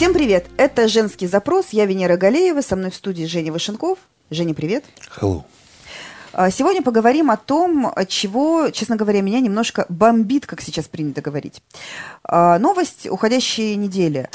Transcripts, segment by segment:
Всем привет! Это «Женский запрос». Я Венера Галеева. Со мной в студии Женя Вышенков. Женя, привет. Hello. А, сегодня поговорим о том, чего, честно говоря, меня немножко бомбит, как сейчас принято говорить. А, новость уходящей недели.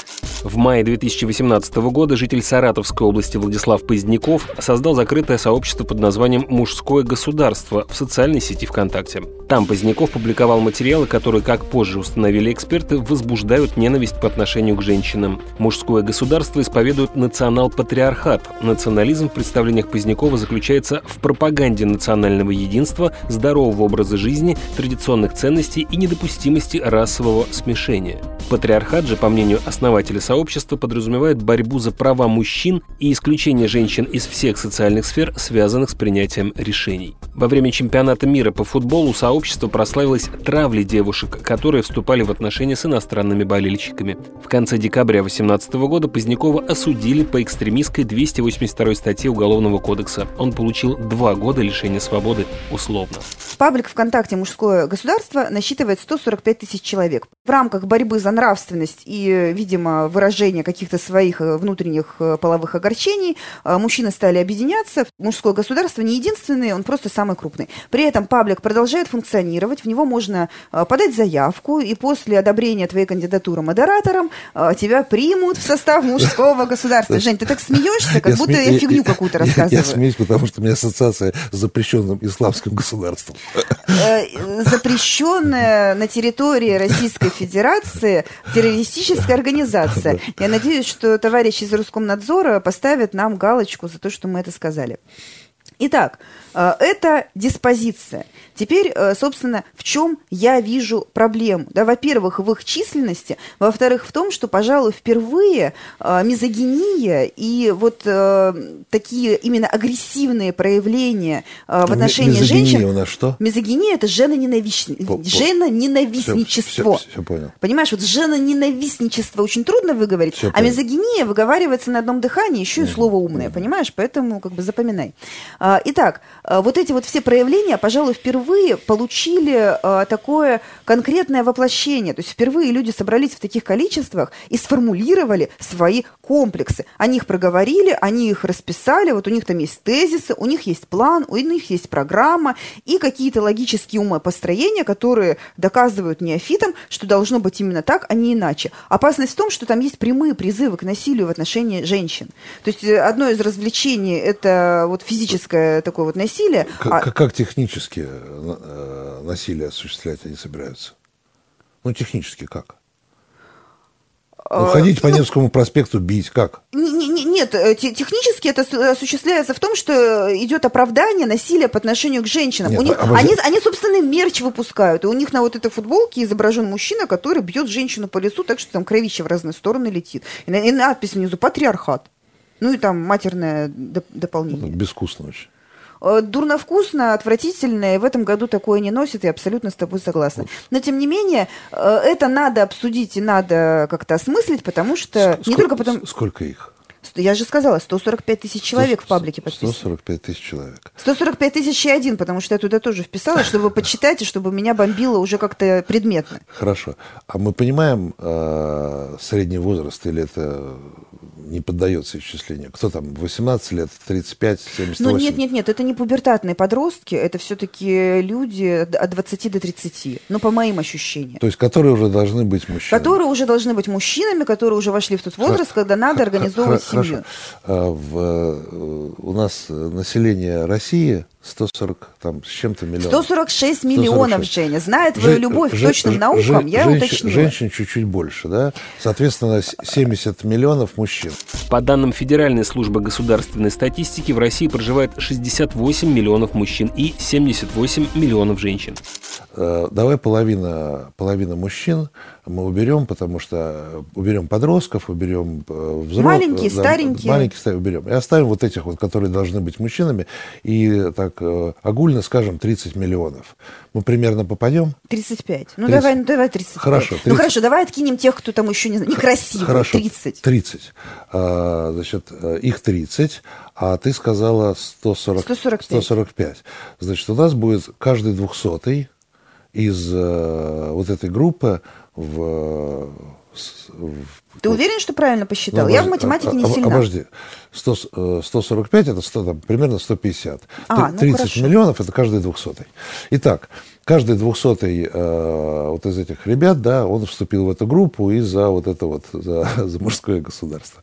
В мае 2018 года житель Саратовской области Владислав Поздняков создал закрытое сообщество под названием «Мужское государство» в социальной сети ВКонтакте. Там Поздняков публиковал материалы, которые, как позже установили эксперты, возбуждают ненависть по отношению к женщинам. «Мужское государство» исповедует национал-патриархат. Национализм в представлениях Позднякова заключается в пропаганде национального единства, здорового образа жизни, традиционных ценностей и недопустимости расового смешения. Патриархат же, по мнению основателя сообщества, подразумевает борьбу за права мужчин и исключение женщин из всех социальных сфер, связанных с принятием решений. Во время чемпионата мира по футболу сообщество прославилось травлей девушек, которые вступали в отношения с иностранными болельщиками. В конце декабря 2018 года Позднякова осудили по экстремистской 282 статье Уголовного кодекса. Он получил два года лишения свободы условно. Паблик ВКонтакте «Мужское государство» насчитывает 145 тысяч человек. В рамках борьбы за нравственность и, видимо, выражения каких-то своих э, внутренних э, половых огорчений э, мужчины стали объединяться. «Мужское государство» не единственный, он просто самый крупный. При этом паблик продолжает функционировать, в него можно подать заявку, и после одобрения твоей кандидатуры модератором тебя примут в состав «Мужского государства». Жень, ты так смеешься, как будто я фигню какую-то рассказываю. Я смеюсь, потому что у меня ассоциация с запрещенным исламским государством. Запрещенная на территории Российской Федерации террористическая организация. Я надеюсь, что товарищи из Роскомнадзора поставят нам галочку за то, что мы это сказали. Итак, э, это диспозиция. Теперь, э, собственно, в чем я вижу проблему? Да, во-первых, в их численности, во-вторых, в том, что, пожалуй, впервые э, мизогиния и вот такие именно агрессивные проявления в отношении мизогиния женщин... у нас что? Мизогиния – это женоненавистничество. Женоненавистничество. Все, все, все понял. Понимаешь, вот женоненавистничество очень трудно выговорить, Все а понял. мизогиния выговаривается на одном дыхании, еще и слово умное, понимаешь? Поэтому как бы запоминай. А, Итак, вот эти вот все проявления, пожалуй, впервые получили а, такое конкретное воплощение. То есть впервые люди собрались в таких количествах и сформулировали свои комплексы. Они их проговорили, они их расписали, вот у них там есть тезисы, у них есть план, у них есть программа и какие-то логические умопостроения, которые доказывают неофитам, что должно быть именно так, а не иначе. Опасность в том, что там есть прямые призывы к насилию в отношении женщин. То есть э, одно из развлечений – это вот физическое такое вот насилие. Как, а- как- как технически э, насилие осуществлять они собираются? Ну, технически как? Ну, ходить по Невскому проспекту, бить, как? Не- не- не- Нет, э, те- технически это осуществляется в том, что идет оправдание насилия по отношению к женщинам. Нет, у них, обожаю- они, они собственный мерч выпускают, и у них на вот этой футболке изображен мужчина, который бьет женщину по лицу, так что там кровище в разные стороны летит. И, на- и надпись внизу «Патриархат». Ну и там матерное доп- дополнение. Безвкусно очень. Э, Дурно вкусно, отвратительно, и в этом году такое не носит, и абсолютно с тобой согласна. Но, тем не менее, э, это надо обсудить и надо как-то осмыслить, потому что Ск- не сколько- только потому... с- Сколько их? Я же сказала, 145 тысяч человек в паблике подписано. 145 тысяч человек. 145 тысяч и один, потому что я туда тоже вписала, чтобы почитать, и чтобы меня бомбило уже как-то предметно. Хорошо. А мы понимаем э, средний возраст или это не поддается исчислению? Кто там, 18 лет, 35, 78? Ну нет, нет, нет, это не пубертатные подростки, это все-таки люди от 20 до 30, ну по моим ощущениям. То есть, которые уже должны быть мужчинами? Которые уже должны быть мужчинами, которые уже вошли в тот возраст, когда надо организовывать семью. Хорошо. А, в, э, у нас население России 140 там, с чем-то миллионов. 146 миллионов, 146. Женя. Зная твою Жен- любовь к жен- точным наукам, жен- я женщин- уточнила. Женщин чуть-чуть больше, да? Соответственно, с- 70 миллионов мужчин. По данным Федеральной службы государственной статистики, в России проживает 68 миллионов мужчин и 78 миллионов женщин. Э, Давай половина, половина мужчин мы уберем, потому что уберем подростков, уберем э, взрослых. Маленькие, старенькие. Маленькие, старенькие уберем. И оставим вот этих вот, которые должны быть мужчинами. И так э, огульно скажем 30 миллионов. Мы примерно попадем? 35. Ну 30. давай, ну давай 35. Хорошо, Ну 30. хорошо, давай откинем тех, кто там еще не некрасивый. Хорошо. 30. 30. А, значит, их 30, а ты сказала 140, 145. 145. Значит, у нас будет каждый двухсотый из э, вот этой группы в э, Ты уверен, что правильно посчитал? Ну, Я в математике не сильна. Обожди. 100, 145 это 100, там, примерно 150. А, 30 ну миллионов это каждый двухсотый. Итак, каждый двухсотый э, вот из этих ребят, да, он вступил в эту группу и за вот это вот, за, за мужское государство.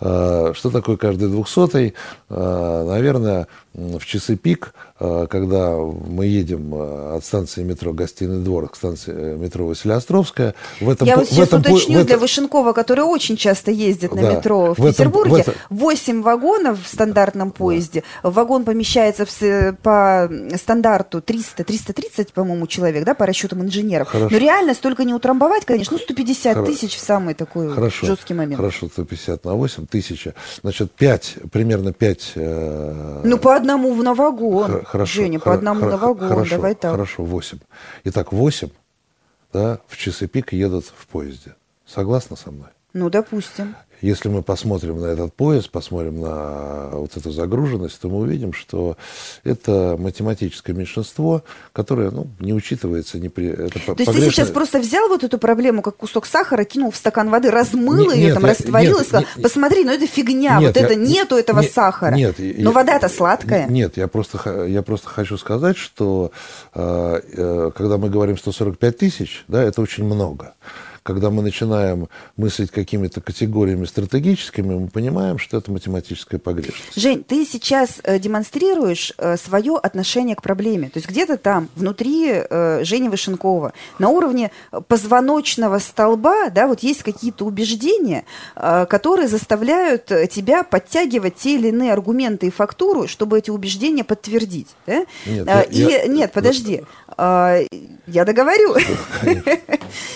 Э, что такое каждый двухсотый? Э, наверное, в часы пик, э, когда мы едем от станции метро Гостиный двор к станции метро Василиостровская, в этом Я вот сейчас этом, уточню в этом, для Вышенкова, который очень часто ездит на да, метро в, в Петербурге. В этом... 8 вагонов в стандартном поезде. Да. Вагон помещается в, по стандарту 300-330, по-моему, человек, да, по расчетам инженеров. Хорошо. Но реально столько не утрамбовать, конечно, ну 150 Хоро... тысяч в самый такой хорошо, жесткий момент. Хорошо, 150 на 8 тысяча. Значит, 5, примерно 5... Э... Ну, по одному в вагон. Хорошо. Женя, по одному на вагон, хорошо, давай так. Хорошо, 8. Итак, 8 да, в часы пик едут в поезде. Согласна со мной? Ну, допустим. Если мы посмотрим на этот поезд, посмотрим на вот эту загруженность, то мы увидим, что это математическое меньшинство, которое ну, не учитывается. Не при... это то есть ты сейчас просто взял вот эту проблему, как кусок сахара, кинул в стакан воды, размыл не, ее, нет, там, растворил нет, и сказал, нет, посмотри, ну это фигня, нет, вот я, это нету этого нет, сахара. Нет, Но вода-то сладкая. Нет, я просто, я просто хочу сказать, что э, э, когда мы говорим 145 тысяч, да, это очень много когда мы начинаем мыслить какими-то категориями стратегическими, мы понимаем, что это математическая погрешность. Жень, ты сейчас э, демонстрируешь э, свое отношение к проблеме. То есть где-то там, внутри э, Жени Вышенкова, на уровне позвоночного столба, да, вот есть какие-то убеждения, которые заставляют тебя подтягивать те или иные аргументы и фактуру, чтобы эти убеждения подтвердить. Да? Нет, я, и, я, нет, подожди. Я договорю.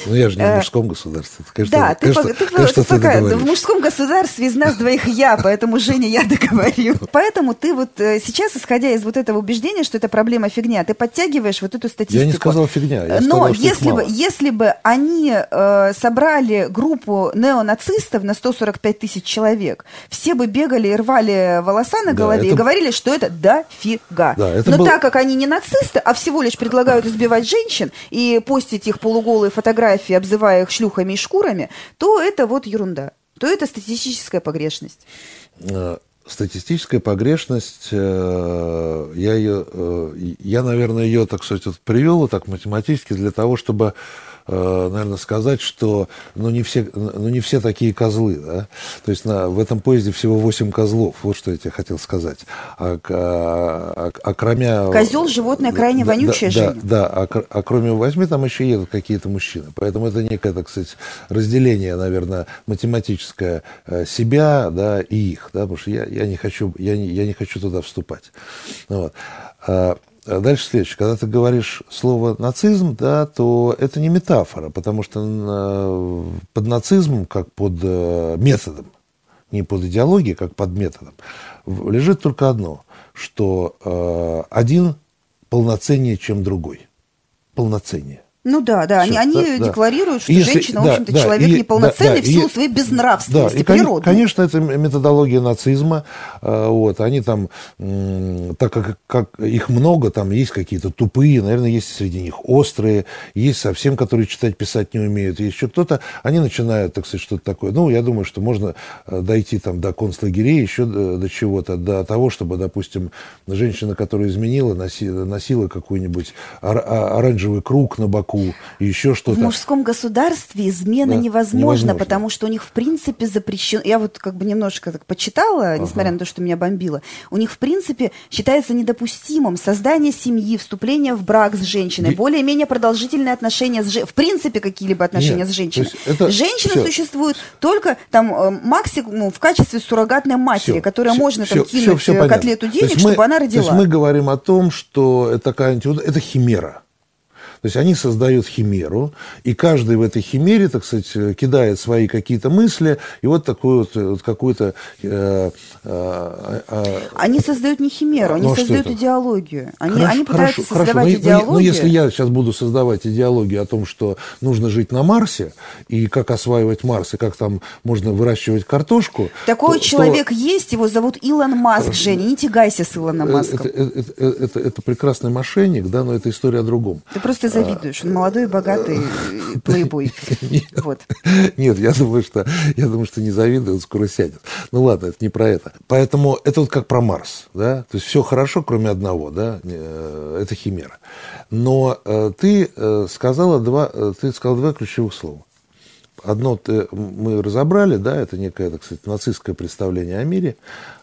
Ну, я же не в мужском государстве. Конечно, да, ты, конечно, ты, конечно, ты, пока, в мужском государстве из нас двоих я, поэтому, Женя, я договорю. Поэтому ты вот э, сейчас, исходя из вот этого убеждения, что это проблема фигня, ты подтягиваешь вот эту статистику. Я не сказал фигня, я Но сказал, если, бы, если бы они э, собрали группу неонацистов на 145 тысяч человек, все бы бегали и рвали волоса на голове да, это... и говорили, что это дофига. Да, это Но был... так как они не нацисты, а всего лишь предлагают избивать женщин и постить их полуголые фотографии, обзывая их шлюхами и шкурами, то это вот ерунда. То это статистическая погрешность. Э, статистическая погрешность, э, я ее, э, я, наверное, ее, так сказать, вот привел так математически для того, чтобы наверное, сказать, что ну, не, все, ну, не все такие козлы. Да? То есть на, в этом поезде всего 8 козлов. Вот что я тебе хотел сказать. А, а, а, а кроме... Козел – животное крайне да, вонючее, да, Женя. Да, да а, а кроме 8 там еще едут какие-то мужчины. Поэтому это некое, так сказать, разделение, наверное, математическое э, себя да, и их. Да? Потому что я, я, не, хочу, я, не, я не хочу туда вступать. Вот. А, дальше следующее. Когда ты говоришь слово нацизм, да, то это не метафора, потому что э, под нацизмом, как под э, методом, не под идеологией, как под методом, лежит только одно, что э, один полноценнее, чем другой. Полноценнее. Ну да, да, Все, они, они да, декларируют, что Если, женщина, да, в общем-то, да, человек и, неполноценный да, в силу и, своей безнравственности, да, природы. конечно, это методология нацизма. А, вот, они там, так как, как их много, там есть какие-то тупые, наверное, есть среди них острые, есть совсем, которые читать, писать не умеют, есть еще кто-то, они начинают, так сказать, что-то такое. Ну, я думаю, что можно э, дойти там до концлагерей, еще до, до чего-то, до того, чтобы, допустим, женщина, которая изменила, носила, носила какой-нибудь оранжевый круг на боку, браку, еще что-то. В мужском государстве измена да, невозможна, невозможно, потому что у них в принципе запрещено. Я вот как бы немножко так почитала, ага. несмотря на то, что меня бомбило. У них в принципе считается недопустимым создание семьи, вступление в брак с женщиной, Ведь... более-менее продолжительные отношения с женщиной, в принципе какие-либо отношения Нет, с женщиной. Это... Женщина все. существует только там э, максимум в качестве суррогатной матери, все, которая все, можно все, там кинуть все, все котлету денег, чтобы мы, она родила. То есть мы говорим о том, что это такая это химера. То есть они создают химеру, и каждый в этой химере, так сказать, кидает свои какие-то мысли, и вот такую вот, вот какую-то... Э, э, э, они создают не химеру, они ну, а создают идеологию. Они, хорошо, они пытаются хорошо, создавать хорошо. идеологию. Но, но если я сейчас буду создавать идеологию о том, что нужно жить на Марсе, и как осваивать Марс, и как там можно выращивать картошку... Такой то, человек то... есть, его зовут Илон Маск, хорошо. Женя, не тягайся с Илоном э, Маском. Это, это, это, это, это прекрасный мошенник, да, но это история о другом. Ты просто завидуешь. Он молодой, богатый, плейбой. Вот. Нет, я думаю, что я думаю, что не завидую, он скоро сядет. Ну ладно, это не про это. Поэтому это вот как про Марс, да? То есть все хорошо, кроме одного, да? Э, это химера. Но э, ты э, сказала два, ты сказал два ключевых слова. Одно ты, мы разобрали, да, это некое, так сказать, нацистское представление о мире.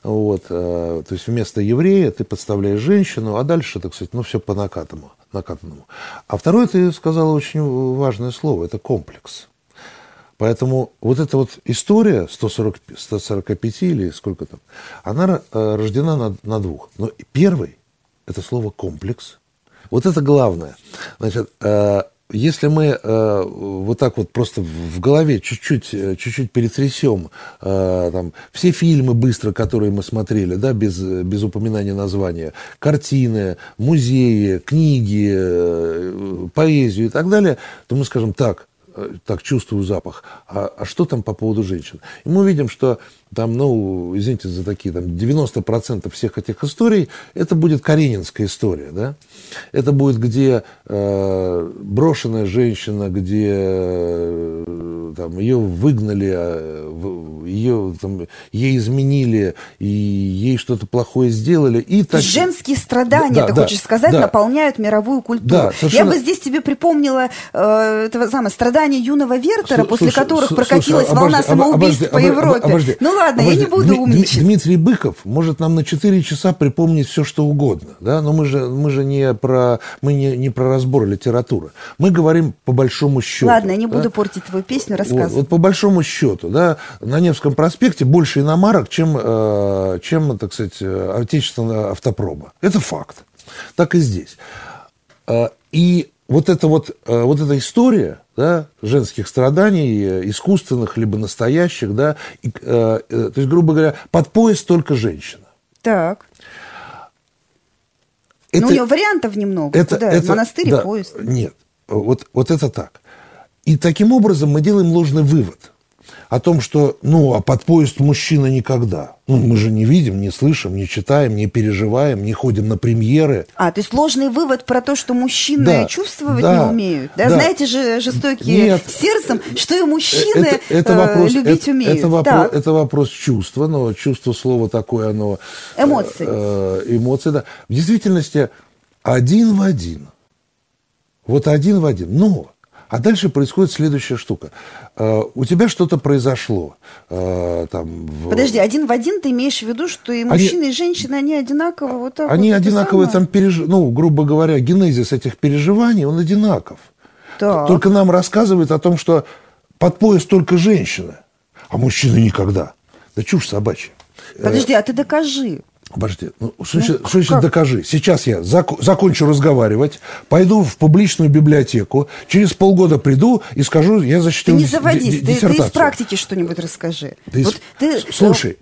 Вот, э, то есть вместо еврея ты подставляешь женщину, а дальше, так сказать, ну, все по накатанному. Накатанному. А второе, ты сказала очень важное слово, это комплекс. Поэтому вот эта вот история 140, 145 или сколько там, она э, рождена на, на двух. Но первый – это слово «комплекс». Вот это главное. Значит, э, если мы э, вот так вот просто в голове чуть-чуть, э, чуть-чуть перетрясем э, там, все фильмы быстро, которые мы смотрели, да, без, без упоминания названия, картины, музеи, книги, э, поэзию и так далее, то мы скажем так, так чувствую запах, а, а что там по поводу женщин? И мы видим, что там, ну, извините за такие, там, 90% всех этих историй, это будет каренинская история, да? Это будет, где э, брошенная женщина, где э, там, ее выгнали, э, ее, там, ей изменили, и ей что-то плохое сделали. И так... Женские страдания, да, ты да, хочешь сказать, да. наполняют мировую культуру. Да, совершенно... Я бы здесь тебе припомнила э, этого самое, страдания юного Вертера, после которых прокатилась слушай, волна обожди, самоубийств обожди, по Европе. Обожди, ну ладно, Обожди, я не буду умничать. Дмитрий Быков может нам на 4 часа припомнить все, что угодно. Да? Но мы же, мы же не, про, мы не, не про разбор литературы. Мы говорим по большому счету. Ладно, я не да? буду портить твою песню, рассказывай. Вот, вот по большому счету, да, на Невском проспекте больше иномарок, чем, э, чем так сказать, э, отечественного автопрома. Это факт. Так и здесь. Э, и вот эта вот, э, вот эта история да, женских страданий, искусственных либо настоящих, да, и, э, то есть, грубо говоря, под пояс только женщина. Так. Это, ну, у него вариантов немного. Это, Куда? Это, Монастырь да, и поезд. Нет, вот, вот это так. И таким образом мы делаем ложный вывод о том, что, ну, а под поезд мужчина никогда. Ну, мы же не видим, не слышим, не читаем, не переживаем, не ходим на премьеры. А, то есть ложный вывод про то, что мужчины да, чувствовать да, не умеют. Да? да? Знаете же, жестокие Нет, сердцем, что и мужчины это, это вопрос, любить это, умеют. Это вопрос, это вопрос чувства, но чувство слова такое, оно... Эмоции. Э, э, эмоции, да. В действительности один в один. Вот один в один. Но а дальше происходит следующая штука. Э, у тебя что-то произошло. Э, там, в... Подожди, один в один ты имеешь в виду, что и мужчины, они... и женщины, они одинаково вот так Они вот одинаковые там, переж... ну, грубо говоря, генезис этих переживаний, он одинаков. Так. Только нам рассказывают о том, что под пояс только женщины, а мужчины никогда. Да чушь собачья. Подожди, а ты докажи. Подожди, ну, что, ну, значит, что значит докажи? Сейчас я зак- закончу разговаривать, пойду в публичную библиотеку, через полгода приду и скажу, я защитил Ты не заводись, ты, ты из практики что-нибудь расскажи. Ты, вот ты... Слушай,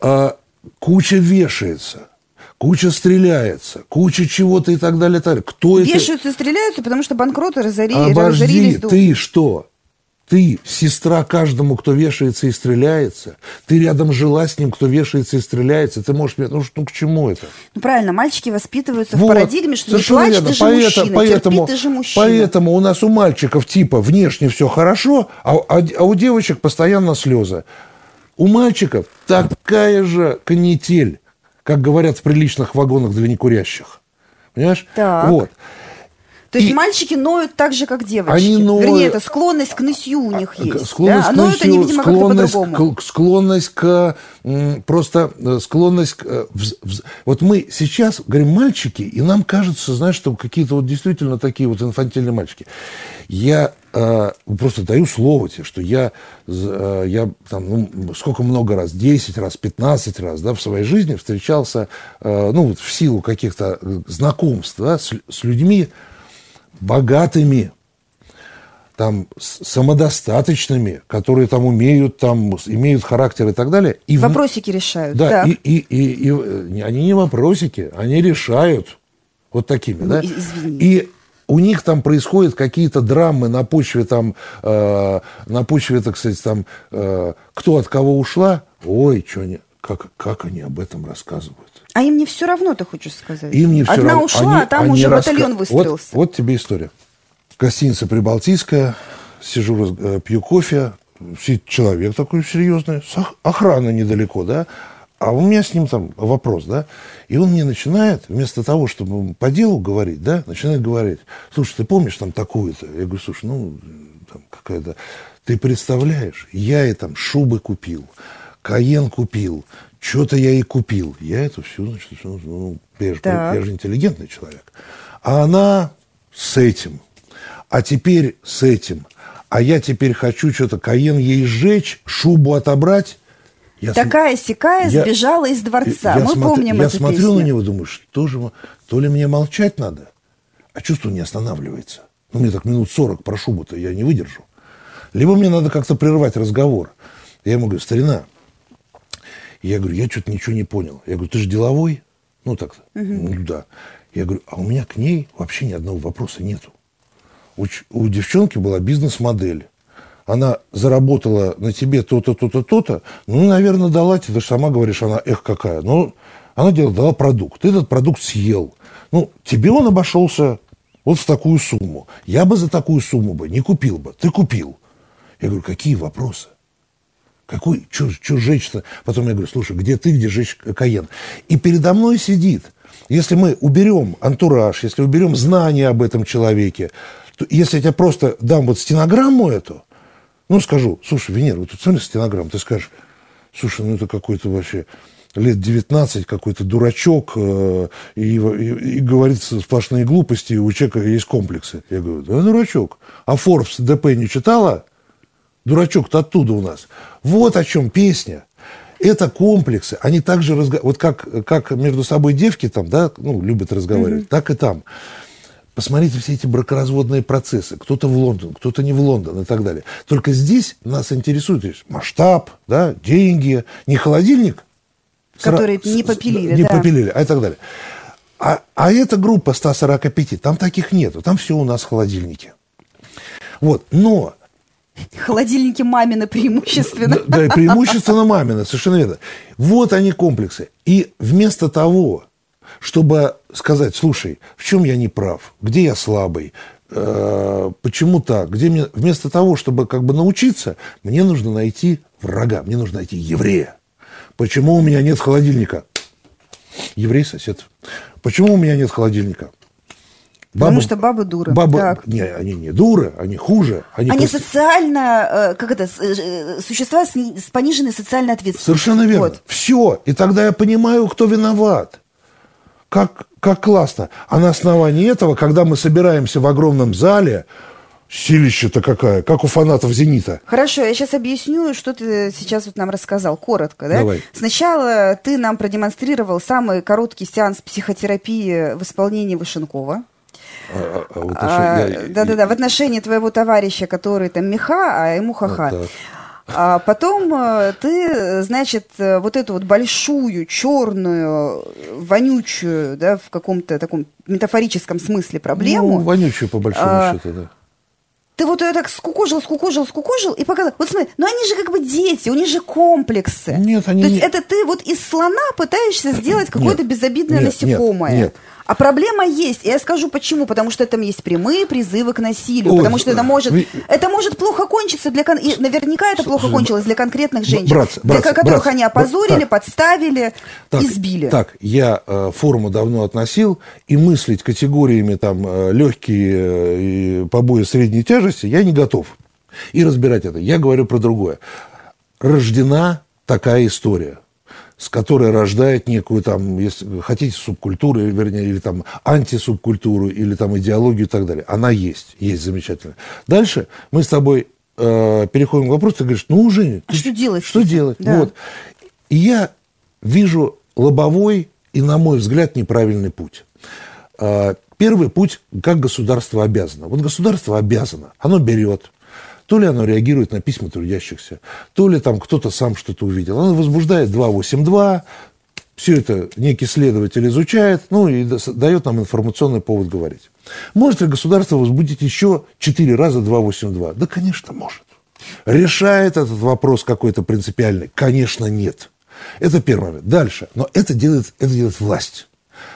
а, куча вешается, куча стреляется, куча чего-то и так далее. Так далее. Кто Вешаются это? и стреляются, потому что банкроты разори... Обожди, разорились. ты что? Ты сестра каждому, кто вешается и стреляется. Ты рядом жила с ним, кто вешается и стреляется. Ты можешь... Ну, ну к чему это? Ну, правильно, мальчики воспитываются вот, в парадигме, что не плачь, верно. ты же поэтому, мужчина, поэтому, терпи, ты же мужчина. Поэтому у нас у мальчиков типа внешне все хорошо, а, а, а у девочек постоянно слезы. У мальчиков такая же канитель, как говорят в приличных вагонах для некурящих. Понимаешь? Так. Вот. То есть и мальчики ноют так же, как девочки. Они ноют... Вернее, это склонность к нытью у них есть. Склонность да? А ноют они, видимо, склонность, к, склонность к... Просто э, склонность к... Э, вот мы сейчас говорим мальчики, и нам кажется, знаешь, что какие-то вот действительно такие вот инфантильные мальчики. Я э, просто даю слово тебе, что я, я там, ну, сколько много раз, 10 раз, 15 раз, да, в своей жизни встречался, ну, вот в силу каких-то знакомств, да, с, с людьми, богатыми, там, самодостаточными, которые там умеют, там, имеют характер и так далее. И вопросики в... решают. Да, и, и, и, и они не вопросики, они решают вот такими, ну, да. Извини. И у них там происходят какие-то драмы на почве там, э, на почве, так сказать, там, э, кто от кого ушла, ой, что они, как, как они об этом рассказывают. А им не все равно, ты хочешь сказать? Им не все Одна равно. ушла, они, а там уже батальон раска... выстроился. Вот, вот тебе история. гостиница «Прибалтийская», сижу, э, пью кофе, сидит человек такой серьезный, охрана недалеко, да, а у меня с ним там вопрос, да, и он мне начинает, вместо того, чтобы по делу говорить, да, начинает говорить, слушай, ты помнишь там такую-то? Я говорю, слушай, ну, там какая-то, ты представляешь, я ей там шубы купил, Каен купил, что-то я и купил. Я это все, значит, ну, я же, я же интеллигентный человек. А она с этим, а теперь с этим, а я теперь хочу что-то Каен ей сжечь, шубу отобрать. Я Такая см... сякая я... сбежала из дворца. Я Мы смотр... помним Я эту смотрю песню. на него, думаю, что же, то ли мне молчать надо, а чувство не останавливается. Ну, мне так минут сорок про шубу-то я не выдержу. Либо мне надо как-то прервать разговор. Я ему говорю, старина, я говорю, я что-то ничего не понял. Я говорю, ты же деловой? Ну, так-то. Угу. Ну, да. Я говорю, а у меня к ней вообще ни одного вопроса нету. У, у девчонки была бизнес-модель. Она заработала на тебе то-то, то-то, то-то. Ну, наверное, дала тебе, ты же сама говоришь, она эх какая. Но она делала, дала продукт. Ты этот продукт съел. Ну, тебе он обошелся вот в такую сумму. Я бы за такую сумму бы не купил бы. Ты купил. Я говорю, какие вопросы? Какой, женщина? Потом я говорю, слушай, где ты, где жечь Каен? И передо мной сидит. Если мы уберем антураж, если уберем знания об этом человеке, то если я тебе просто дам вот стенограмму эту, ну, скажу, слушай, Венера, вот тут смотри стенограмму, ты скажешь, слушай, ну это какой-то вообще лет 19, какой-то дурачок, э, и, и, и говорит сплошные глупости, и у человека есть комплексы. Я говорю, да дурачок. А Forbes ДП не читала? Дурачок-то оттуда у нас. Вот о чем песня. Это комплексы. Они также разговаривают. Вот как, как между собой девки там, да, ну, любят разговаривать, mm-hmm. так и там. Посмотрите все эти бракоразводные процессы. Кто-то в Лондон, кто-то не в Лондон и так далее. Только здесь нас интересует масштаб, да, деньги, не холодильник. Который Сра- не попилили, Не да. попилили, а и так далее. А, а эта группа 145, там таких нету. Там все у нас в холодильнике. Вот. Но Холодильники мамины преимущественно. Да, да, преимущественно мамины, совершенно верно. Вот они комплексы. И вместо того, чтобы сказать, слушай, в чем я не прав, где я слабый, э, почему так, где мне, вместо того, чтобы как бы научиться, мне нужно найти врага, мне нужно найти еврея. Почему у меня нет холодильника? Еврей сосед. Почему у меня нет холодильника? Бабы, Потому что бабы дуры. Бабы, так. не, они не дуры, они хуже. Они, они просто... социально, э, как это, э, существа с, с пониженной социальной ответственностью. Совершенно верно. Вот. Все. И тогда я понимаю, кто виноват. Как, как классно. А на основании этого, когда мы собираемся в огромном зале, Силище-то какая, как у фанатов «Зенита». Хорошо, я сейчас объясню, что ты сейчас вот нам рассказал, коротко, да? Давай. Сначала ты нам продемонстрировал самый короткий сеанс психотерапии в исполнении Вышенкова. А, а, а, да-да-да, в отношении твоего товарища, который там меха, а ему ха-ха. Вот а потом э, ты, значит, э, вот эту вот большую, черную, вонючую, да, в каком-то таком метафорическом смысле проблему. Ну, вонючую, по большому а, счету, да. Ты вот ее так скукожил, скукожил, скукожил и показал. Вот смотри, ну они же как бы дети, у них же комплексы. Нет, они То есть это ты вот из слона пытаешься сделать какое-то безобидное нет, насекомое. Нет, нет. А проблема есть. И я скажу почему. Потому что там есть прямые призывы к насилию. Ой, потому что это может, вы... это может плохо кончиться для... Кон... И наверняка это плохо кончилось для конкретных женщин. Братцы, братцы, для которых братцы, они опозорили, так, подставили, так, избили. Так, я э, форму давно относил. И мыслить категориями там э, легкие э, и побои средней тяжести я не готов. И разбирать это. Я говорю про другое. Рождена такая история с которой рождает некую там, если хотите, субкультуру, вернее, или там антисубкультуру, или там идеологию и так далее. Она есть, есть замечательно. Дальше мы с тобой э, переходим к вопросу, ты говоришь, ну уже... А что делать? Что делать? Да. Вот. И я вижу лобовой и, на мой взгляд, неправильный путь. Э, первый путь, как государство обязано. Вот государство обязано, оно берет, то ли оно реагирует на письма трудящихся, то ли там кто-то сам что-то увидел. Оно возбуждает 282, все это некий следователь изучает, ну и дает нам информационный повод говорить. Может ли государство возбудить еще 4 раза 282? Да, конечно, может. Решает этот вопрос какой-то принципиальный? Конечно, нет. Это первый момент. Дальше. Но это делает, это делает власть.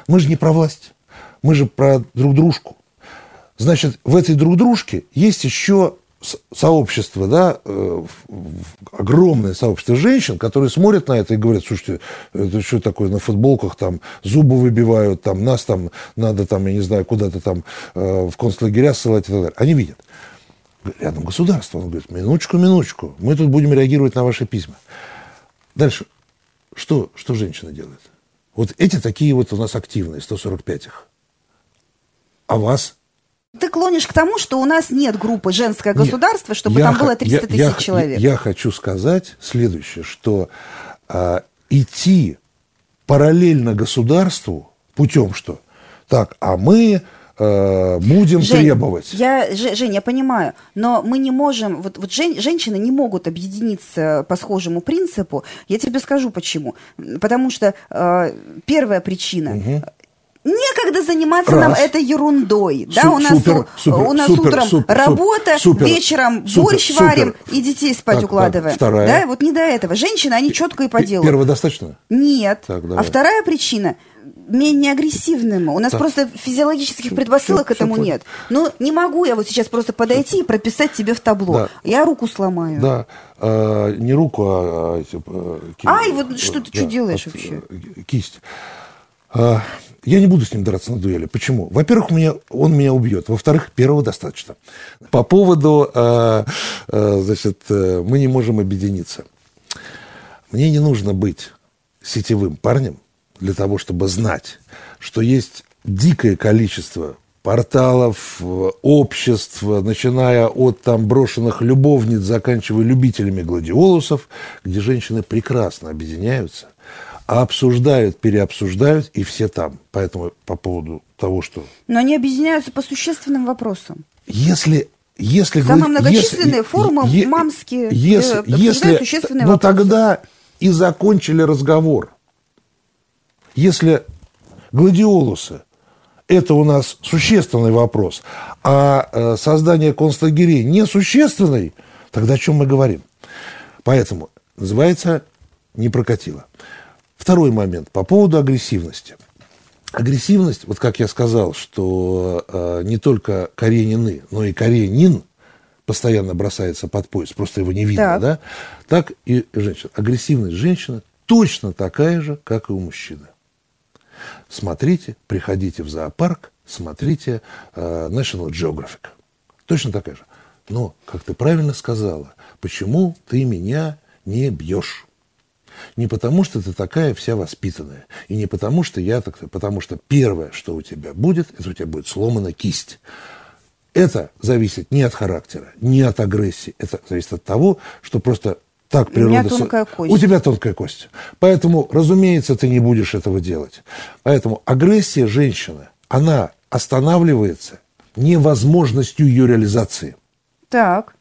Мы же не про власть. Мы же про друг дружку. Значит, в этой друг дружке есть еще сообщество, да, э, огромное сообщество женщин, которые смотрят на это и говорят, слушайте, это что такое на футболках там зубы выбивают, там нас там надо там, я не знаю, куда-то там э, в концлагеря ссылать и так далее. Они видят. Рядом государство. Он говорит, минуточку, минуточку, мы тут будем реагировать на ваши письма. Дальше. Что, что женщина делает? Вот эти такие вот у нас активные, 145 их. А вас ты клонишь к тому, что у нас нет группы «Женское государство», нет, чтобы там было 300 тысяч я, человек. Я, я хочу сказать следующее, что а, идти параллельно государству путем что? Так, а мы э, будем Жень, требовать. Я, Жень, я понимаю, но мы не можем, вот, вот жен, женщины не могут объединиться по схожему принципу. Я тебе скажу почему. Потому что э, первая причина, угу некогда заниматься Раз. нам этой ерундой. Да, Су- у нас, супер, супер, у нас супер, утром супер, работа, супер, вечером супер, борщ супер. варим и детей спать так, укладываем. Так, вторая. Да, вот не до этого. Женщины, они четко и по делу. Первая достаточно? Нет. Так, а вторая причина менее агрессивным. У нас так. просто физиологических все, предпосылок все, к этому все нет. Ну, не могу я вот сейчас просто подойти и прописать тебе в табло. Да. Я руку сломаю. Да. А, не руку, а... а, а Ай, вот что ты да, что делаешь вообще? Кисть. А, я не буду с ним драться на дуэли. Почему? Во-первых, меня, он меня убьет. Во-вторых, первого достаточно. По поводу, э, э, значит, э, мы не можем объединиться. Мне не нужно быть сетевым парнем для того, чтобы знать, что есть дикое количество порталов, обществ, начиная от там брошенных любовниц, заканчивая любителями гладиолусов, где женщины прекрасно объединяются а обсуждают, переобсуждают, и все там. Поэтому по поводу того, что... Но они объединяются по существенным вопросам. Если если Самые многочисленные если, форумы е, мамские если, если, существенные ну, вопросы. тогда и закончили разговор. Если гладиолусы – это у нас существенный вопрос, а э, создание концлагерей несущественный, тогда о чем мы говорим? Поэтому называется «не прокатило». Второй момент по поводу агрессивности. Агрессивность, вот как я сказал, что э, не только Каренины, но и Каренин постоянно бросается под пояс, просто его не видно, так. да? Так и женщина. Агрессивность женщины точно такая же, как и у мужчины. Смотрите, приходите в зоопарк, смотрите э, National Geographic. Точно такая же. Но, как ты правильно сказала, почему ты меня не бьешь? Не потому, что ты такая вся воспитанная. И не потому, что я такая. Потому что первое, что у тебя будет, это у тебя будет сломана кисть. Это зависит не от характера, не от агрессии. Это зависит от того, что просто так природа... У меня тонкая кость. У тебя тонкая кость. Поэтому, разумеется, ты не будешь этого делать. Поэтому агрессия женщины, она останавливается невозможностью ее реализации. Так.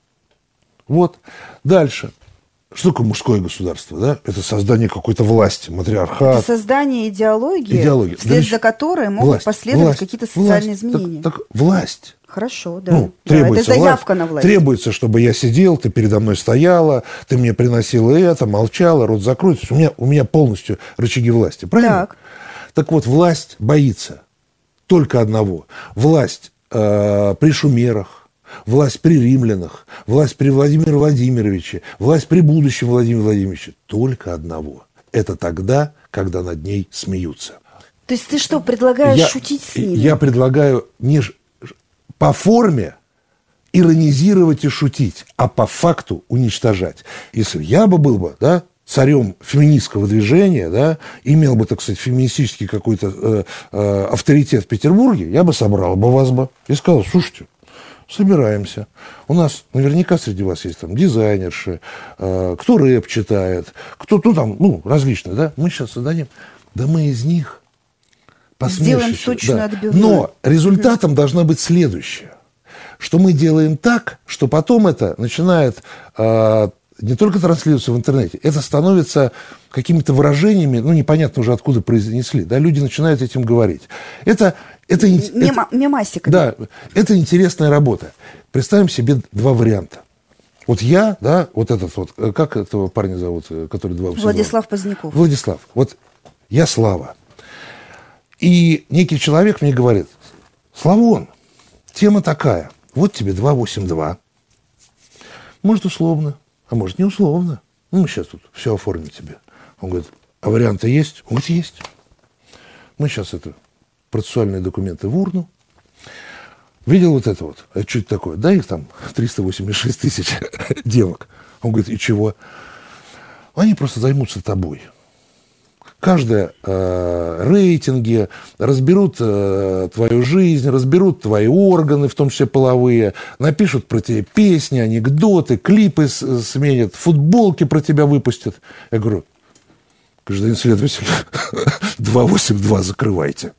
Вот. Дальше. Что такое мужское государство? Да? Это создание какой-то власти, матриархат. Это создание идеологии, идеологии. вслед да, за которой могут власть, последовать какие-то социальные власть, изменения. Так, так, власть. Хорошо, да. Ну, требуется да, это заявка власть, на власть. Требуется, чтобы я сидел, ты передо мной стояла, ты мне приносила это, молчала, рот закрой. у меня, у меня полностью рычаги власти. Правильно? Так. Так вот, власть боится только одного. Власть э, при шумерах, власть при римлянах, власть при Владимире Владимировиче, власть при будущем Владимире Владимировиче. Только одного. Это тогда, когда над ней смеются. То есть ты что, предлагаешь я, шутить с ними? Я предлагаю не по форме иронизировать и шутить, а по факту уничтожать. Если я бы был бы, да, царем феминистского движения, да, имел бы, так сказать, феминистический какой-то э, э, авторитет в Петербурге, я бы собрал бы вас бы и сказал, слушайте, собираемся. У нас наверняка среди вас есть там дизайнерши, э, кто рэп читает, кто ну, там, ну, различные, да. Мы сейчас создадим. Да мы из них Сделаем сочную да. отбивную. Но результатом mm должно быть следующее. Что мы делаем так, что потом это начинает э, не только транслироваться в интернете, это становится какими-то выражениями, ну, непонятно уже откуда произнесли, да, люди начинают этим говорить. Это, это, Мема, это, мемасика. Да, это интересная работа. Представим себе два варианта. Вот я, да, вот этот вот, э, как этого парня зовут, э, который два Владислав Поздняков. Владислав. Вот я Слава. И некий человек мне говорит, Славон, тема такая. Вот тебе 282. Может, условно, а может, не условно. Ну, мы сейчас тут все оформим тебе. Он говорит, а варианты есть? Он говорит, есть. Мы сейчас это, процессуальные документы в урну. Видел вот это вот? Это что это такое? Да, их там 386 тысяч девок. Он говорит, и чего? Они просто займутся тобой каждое э, рейтинги, разберут э, твою жизнь, разберут твои органы, в том числе половые, напишут про тебя песни, анекдоты, клипы сменят, футболки про тебя выпустят. Я говорю, гражданин следователь, 282 закрывайте.